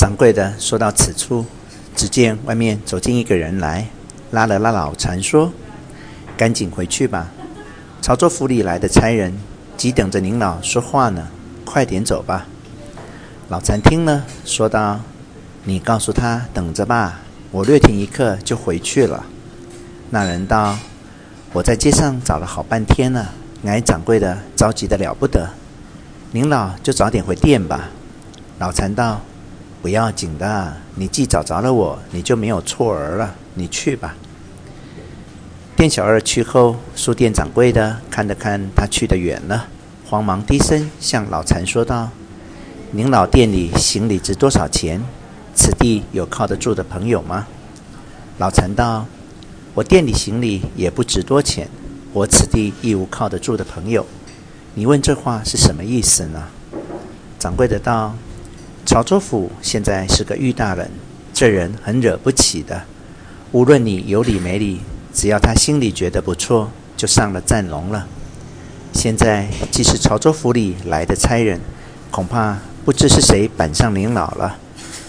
掌柜的说到此处，只见外面走进一个人来，拉了拉老禅说：“赶紧回去吧，潮州府里来的差人急等着您老说话呢，快点走吧。”老禅听了，说道：“你告诉他等着吧，我略停一刻就回去了。”那人道：“我在街上找了好半天了，挨掌柜的着急的了不得。您老就早点回店吧。”老禅道：“不要紧的，你既找着了我，你就没有错儿了。你去吧。”店小二去后，书店掌柜的看了看他去得远了，慌忙低声向老禅说道：“您老店里行李值多少钱？此地有靠得住的朋友吗？”老禅道：“我店里行李也不值多钱，我此地亦无靠得住的朋友。你问这话是什么意思呢？”掌柜的道。潮州府现在是个玉大人，这人很惹不起的。无论你有理没理，只要他心里觉得不错，就上了战龙了。现在既是潮州府里来的差人，恐怕不知是谁板上您老了。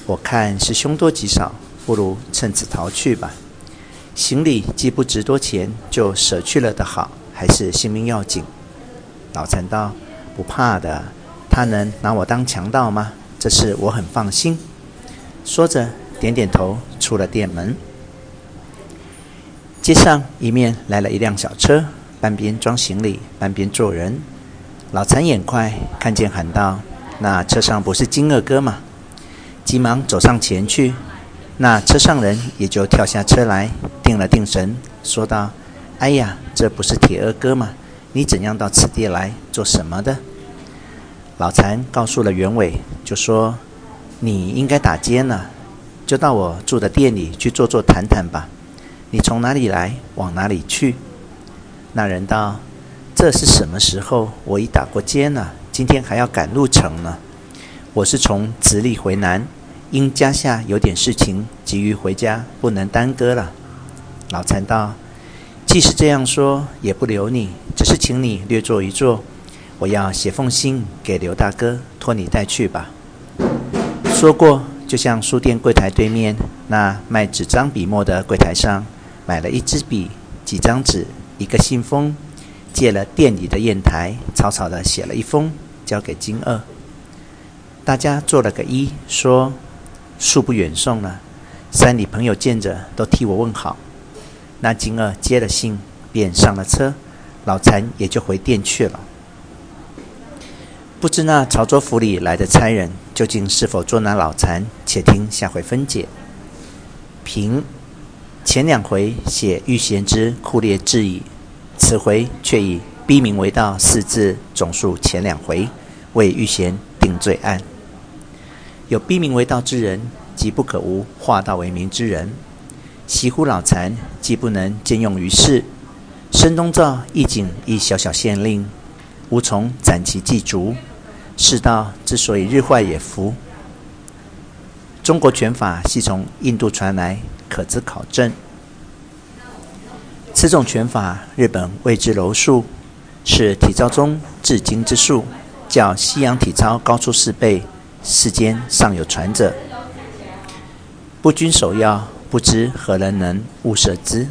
我看是凶多吉少，不如趁此逃去吧。行李既不值多钱，就舍去了的好，还是性命要紧。老禅道：“不怕的，他能拿我当强盗吗？”这事我很放心。说着，点点头，出了店门。街上迎面来了一辆小车，半边装行李，半边坐人。老残眼快，看见，喊道：“那车上不是金二哥吗？”急忙走上前去，那车上人也就跳下车来，定了定神，说道：“哎呀，这不是铁二哥吗？你怎样到此地来，做什么的？”老禅告诉了原委，就说：“你应该打尖了，就到我住的店里去坐坐谈谈吧。你从哪里来，往哪里去？”那人道：“这是什么时候？我已打过尖了，今天还要赶路程呢。我是从直隶回南，因家下有点事情，急于回家，不能耽搁了。”老禅道：“既是这样说，也不留你，只是请你略坐一坐。”我要写封信给刘大哥，托你带去吧。说过，就向书店柜台对面那卖纸张笔墨的柜台上买了一支笔、几张纸、一个信封，借了店里的砚台，草草地写了一封，交给金二。大家做了个揖，说：“恕不远送了，山里朋友见着都替我问好。”那金二接了信，便上了车，老禅也就回店去了。不知那潮州府里来的差人究竟是否捉拿老残？且听下回分解。平前两回写玉贤之酷烈至矣，此回却以逼民为盗四字总述前两回，为玉贤定罪案。有逼民为盗之人，即不可无化盗为民之人。惜乎老残既不能兼用于世，申东照一景一小小县令，无从斩其计逐。世道之所以日坏也福，中国拳法系从印度传来，可资考证。此种拳法，日本谓之柔术，是体操中至精之术，较西洋体操高出四倍，世间尚有传者。不均守要，不知何人能悟摄之。